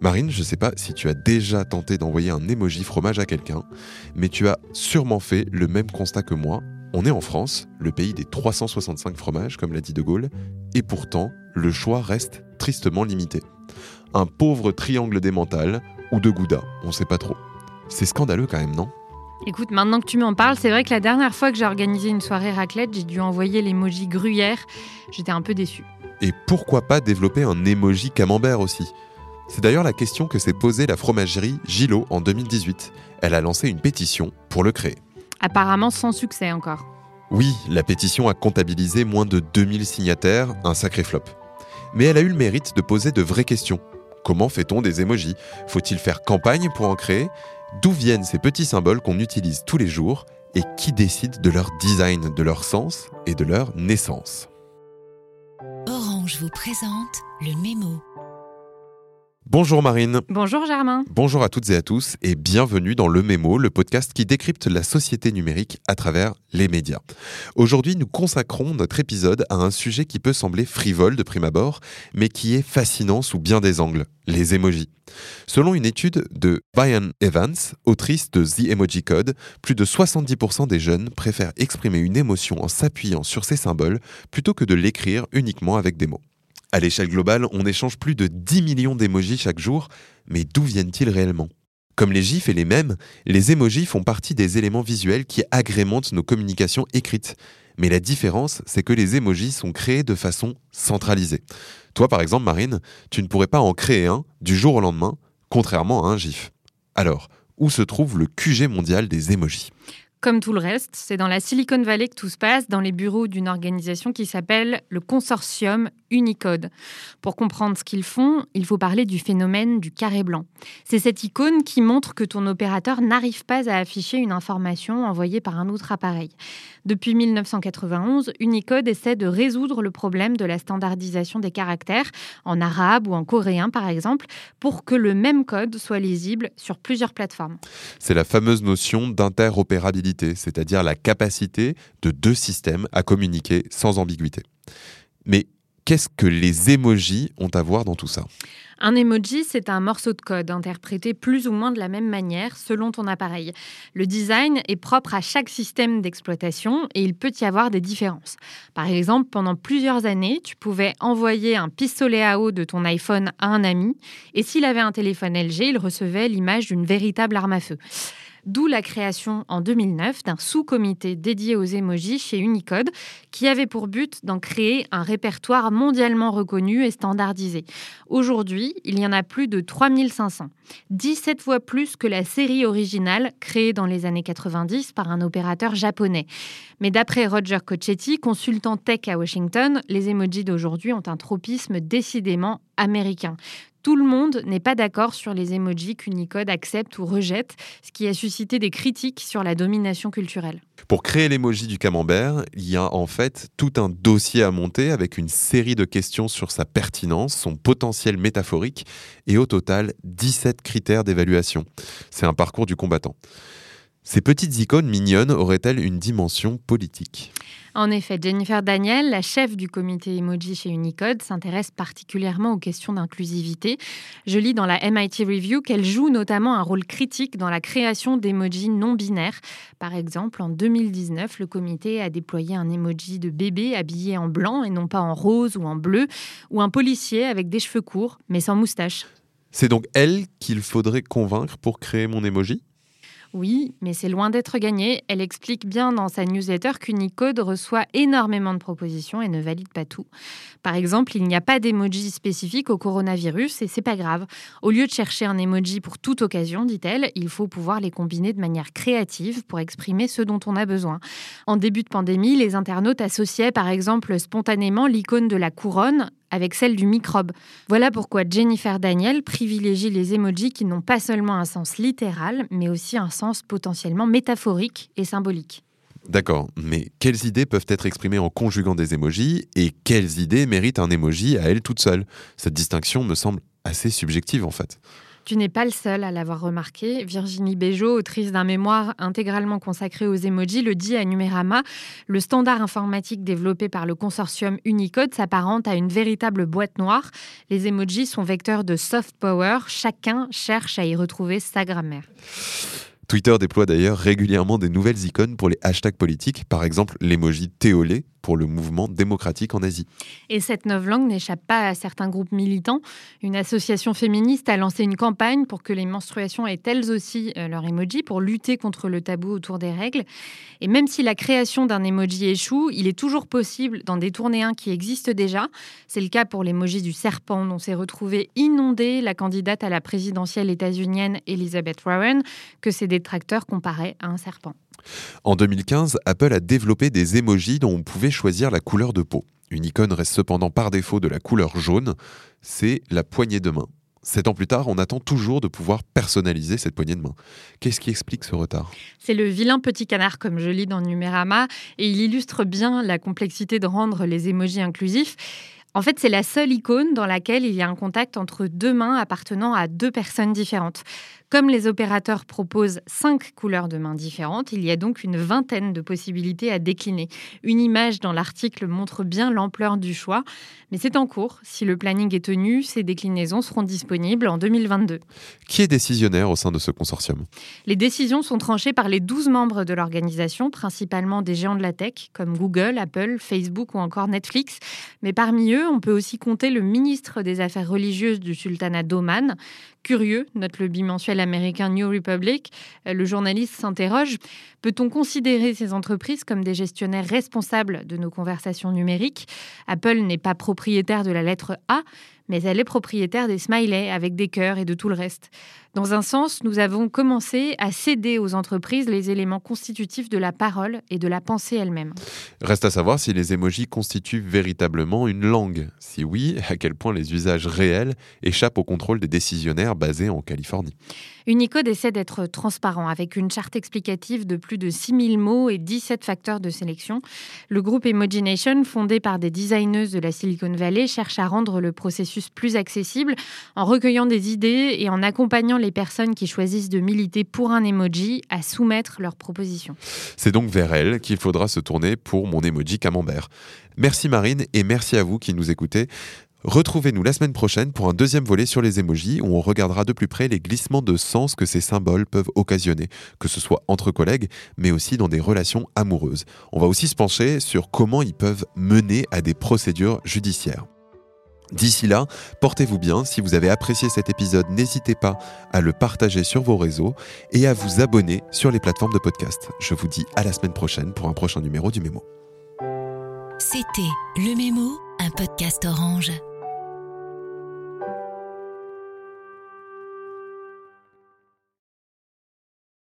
Marine, je ne sais pas si tu as déjà tenté d'envoyer un emoji fromage à quelqu'un, mais tu as sûrement fait le même constat que moi. On est en France, le pays des 365 fromages, comme l'a dit De Gaulle, et pourtant, le choix reste tristement limité. Un pauvre triangle d'émental ou de gouda, on sait pas trop. C'est scandaleux quand même, non? Écoute, maintenant que tu m'en parles, c'est vrai que la dernière fois que j'ai organisé une soirée raclette, j'ai dû envoyer l'emoji gruyère. J'étais un peu déçue. Et pourquoi pas développer un emoji camembert aussi? C'est d'ailleurs la question que s'est posée la fromagerie Gillot en 2018. Elle a lancé une pétition pour le créer. Apparemment sans succès encore. Oui, la pétition a comptabilisé moins de 2000 signataires, un sacré flop. Mais elle a eu le mérite de poser de vraies questions. Comment fait-on des emojis Faut-il faire campagne pour en créer? D'où viennent ces petits symboles qu'on utilise tous les jours? Et qui décide de leur design, de leur sens et de leur naissance? Orange vous présente le mémo. Bonjour Marine. Bonjour Germain. Bonjour à toutes et à tous et bienvenue dans Le Mémo, le podcast qui décrypte la société numérique à travers les médias. Aujourd'hui, nous consacrons notre épisode à un sujet qui peut sembler frivole de prime abord, mais qui est fascinant sous bien des angles, les emojis. Selon une étude de Brian Evans, autrice de The Emoji Code, plus de 70% des jeunes préfèrent exprimer une émotion en s'appuyant sur ces symboles plutôt que de l'écrire uniquement avec des mots. À l'échelle globale, on échange plus de 10 millions d'émojis chaque jour, mais d'où viennent-ils réellement? Comme les gifs et les mèmes, les émojis font partie des éléments visuels qui agrémentent nos communications écrites. Mais la différence, c'est que les émojis sont créés de façon centralisée. Toi, par exemple, Marine, tu ne pourrais pas en créer un du jour au lendemain, contrairement à un gif. Alors, où se trouve le QG mondial des émojis? Comme tout le reste, c'est dans la Silicon Valley que tout se passe, dans les bureaux d'une organisation qui s'appelle le consortium Unicode. Pour comprendre ce qu'ils font, il faut parler du phénomène du carré blanc. C'est cette icône qui montre que ton opérateur n'arrive pas à afficher une information envoyée par un autre appareil. Depuis 1991, Unicode essaie de résoudre le problème de la standardisation des caractères, en arabe ou en coréen par exemple, pour que le même code soit lisible sur plusieurs plateformes. C'est la fameuse notion d'interopérabilité c'est-à-dire la capacité de deux systèmes à communiquer sans ambiguïté. Mais qu'est-ce que les emojis ont à voir dans tout ça? Un emoji, c'est un morceau de code interprété plus ou moins de la même manière selon ton appareil. Le design est propre à chaque système d'exploitation et il peut y avoir des différences. Par exemple, pendant plusieurs années, tu pouvais envoyer un pistolet à eau de ton iPhone à un ami et s'il avait un téléphone LG, il recevait l'image d'une véritable arme à feu. D'où la création en 2009 d'un sous-comité dédié aux émojis chez Unicode qui avait pour but d'en créer un répertoire mondialement reconnu et standardisé. Aujourd'hui, il y en a plus de 3500, 17 fois plus que la série originale créée dans les années 90 par un opérateur japonais. Mais d'après Roger Cochetti, consultant tech à Washington, les emojis d'aujourd'hui ont un tropisme décidément américain. Tout le monde n'est pas d'accord sur les emojis qu'Unicode accepte ou rejette, ce qui a suscité des critiques sur la domination culturelle. Pour créer l'emoji du camembert, il y a en fait tout un dossier à monter avec une série de questions sur sa pertinence, son potentiel métaphorique et au total 17 critères d'évaluation. C'est un parcours du combattant. Ces petites icônes mignonnes auraient-elles une dimension politique? En effet, Jennifer Daniel, la chef du comité emoji chez Unicode, s'intéresse particulièrement aux questions d'inclusivité. Je lis dans la MIT Review qu'elle joue notamment un rôle critique dans la création d'emojis non binaires. Par exemple, en 2019, le comité a déployé un emoji de bébé habillé en blanc et non pas en rose ou en bleu, ou un policier avec des cheveux courts mais sans moustache. C'est donc elle qu'il faudrait convaincre pour créer mon emoji? Oui, mais c'est loin d'être gagné. Elle explique bien dans sa newsletter qu'Unicode reçoit énormément de propositions et ne valide pas tout. Par exemple, il n'y a pas d'emoji spécifique au coronavirus et c'est pas grave. Au lieu de chercher un emoji pour toute occasion, dit-elle, il faut pouvoir les combiner de manière créative pour exprimer ce dont on a besoin. En début de pandémie, les internautes associaient par exemple spontanément l'icône de la couronne avec celle du microbe. Voilà pourquoi Jennifer Daniel privilégie les emojis qui n'ont pas seulement un sens littéral, mais aussi un sens potentiellement métaphorique et symbolique. D'accord, mais quelles idées peuvent être exprimées en conjuguant des emojis et quelles idées méritent un emoji à elle toute seule? Cette distinction me semble assez subjective en fait. Tu n'es pas le seul à l'avoir remarqué. Virginie Béjot, autrice d'un mémoire intégralement consacré aux emojis, le dit à Numérama. Le standard informatique développé par le consortium Unicode s'apparente à une véritable boîte noire. Les emojis sont vecteurs de soft power. Chacun cherche à y retrouver sa grammaire. Twitter déploie d'ailleurs régulièrement des nouvelles icônes pour les hashtags politiques, par exemple l'emoji Théolé pour le mouvement démocratique en Asie. Et cette nouvelle langue n'échappe pas à certains groupes militants. Une association féministe a lancé une campagne pour que les menstruations aient elles aussi euh, leur emoji pour lutter contre le tabou autour des règles. Et même si la création d'un emoji échoue, il est toujours possible d'en détourner un qui existe déjà. C'est le cas pour l'emoji du serpent dont s'est retrouvée inondée la candidate à la présidentielle états-unienne Elizabeth Warren, que ses détracteurs comparaient à un serpent. En 2015, Apple a développé des emojis dont on pouvait choisir la couleur de peau. Une icône reste cependant par défaut de la couleur jaune, c'est la poignée de main. Sept ans plus tard, on attend toujours de pouvoir personnaliser cette poignée de main. Qu'est-ce qui explique ce retard? C'est le vilain petit canard, comme je lis dans Numérama, et il illustre bien la complexité de rendre les emojis inclusifs. En fait, c'est la seule icône dans laquelle il y a un contact entre deux mains appartenant à deux personnes différentes. Comme les opérateurs proposent cinq couleurs de mains différentes, il y a donc une vingtaine de possibilités à décliner. Une image dans l'article montre bien l'ampleur du choix, mais c'est en cours. Si le planning est tenu, ces déclinaisons seront disponibles en 2022. Qui est décisionnaire au sein de ce consortium? Les décisions sont tranchées par les 12 membres de l'organisation, principalement des géants de la tech comme Google, Apple, Facebook ou encore Netflix. Mais parmi eux, on peut aussi compter le ministre des Affaires religieuses du sultanat d'Oman. Curieux, note le bimensuel américain New Republic, euh, le journaliste s'interroge. Peut-on considérer ces entreprises comme des gestionnaires responsables de nos conversations numériques? Apple n'est pas propriétaire de la lettre A, mais elle est propriétaire des smileys avec des cœurs et de tout le reste. Dans un sens, nous avons commencé à céder aux entreprises les éléments constitutifs de la parole et de la pensée elle-même. Reste à savoir si les émojis constituent véritablement une langue. Si oui, à quel point les usages réels échappent au contrôle des décisionnaires basés en Californie. Unicode essaie d'être transparent avec une charte explicative de plus de 6000 mots et 17 facteurs de sélection. Le groupe Emogination, fondé par des designeuses de la Silicon Valley, cherche à rendre le plus accessible en recueillant des idées et en accompagnant les personnes qui choisissent de militer pour un emoji à soumettre leurs propositions. C'est donc vers elle qu'il faudra se tourner pour mon emoji camembert. Merci Marine et merci à vous qui nous écoutez. Retrouvez-nous la semaine prochaine pour un deuxième volet sur les émojis où on regardera de plus près les glissements de sens que ces symboles peuvent occasionner, que ce soit entre collègues, mais aussi dans des relations amoureuses. On va aussi se pencher sur comment ils peuvent mener à des procédures judiciaires. D'ici là, portez-vous bien. Si vous avez apprécié cet épisode, n'hésitez pas à le partager sur vos réseaux et à vous abonner sur les plateformes de podcast. Je vous dis à la semaine prochaine pour un prochain numéro du Mémo. C'était Le Mémo, un podcast orange.